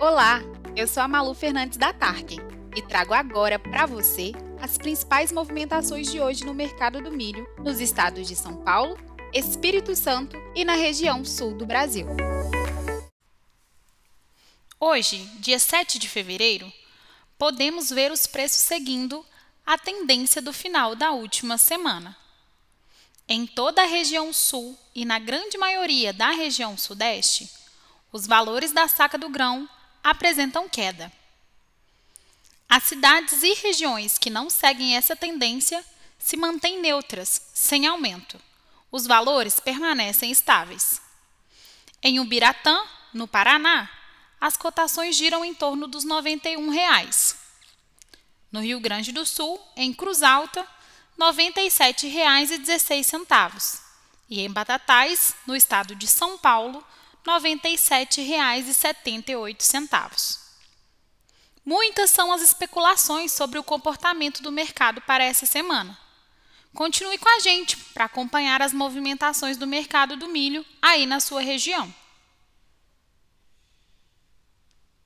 Olá, eu sou a Malu Fernandes da Tarkin e trago agora para você as principais movimentações de hoje no mercado do milho nos estados de São Paulo, Espírito Santo e na região sul do Brasil. Hoje, dia 7 de fevereiro, podemos ver os preços seguindo a tendência do final da última semana. Em toda a região sul e na grande maioria da região sudeste, os valores da saca do grão apresentam queda. As cidades e regiões que não seguem essa tendência se mantêm neutras, sem aumento. Os valores permanecem estáveis. Em Ubiratã, no Paraná, as cotações giram em torno dos 91 reais. No Rio Grande do Sul, em Cruz Alta, R$ 97,16. E em Batatais, no estado de São Paulo, R$ 97,78. Muitas são as especulações sobre o comportamento do mercado para essa semana. Continue com a gente para acompanhar as movimentações do mercado do milho aí na sua região.